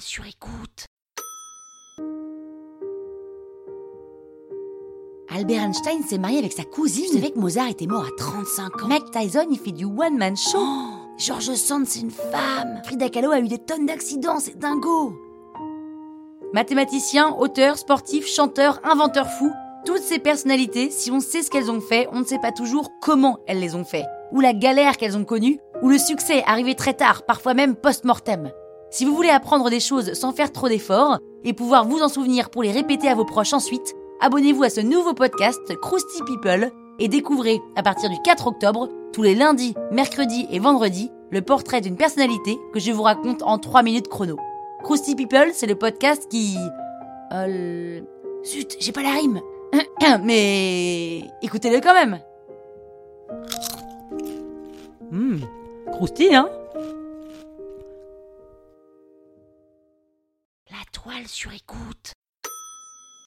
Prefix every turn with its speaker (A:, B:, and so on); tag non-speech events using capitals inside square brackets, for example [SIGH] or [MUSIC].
A: sur écoute.
B: Albert Einstein s'est marié avec sa cousine. Tu savais que Mozart était mort à 35 ans. Mike Tyson, il fait du one-man show.
A: Oh, George Sand, c'est une femme.
B: Frida Kahlo a eu des tonnes d'accidents, c'est dingo.
C: Mathématiciens, auteurs, sportifs, chanteurs, inventeurs fous, toutes ces personnalités, si on sait ce qu'elles ont fait, on ne sait pas toujours comment elles les ont fait, ou la galère qu'elles ont connue, ou le succès arrivé très tard, parfois même post-mortem. Si vous voulez apprendre des choses sans faire trop d'efforts, et pouvoir vous en souvenir pour les répéter à vos proches ensuite, abonnez-vous à ce nouveau podcast Krusty People et découvrez, à partir du 4 octobre, tous les lundis, mercredis et vendredis, le portrait d'une personnalité que je vous raconte en 3 minutes chrono. Krusty People, c'est le podcast qui... Euh...
B: Zut, j'ai pas la rime. [COUGHS]
C: Mais écoutez-le quand même. Hum, croustille, hein?
A: Sur écoute.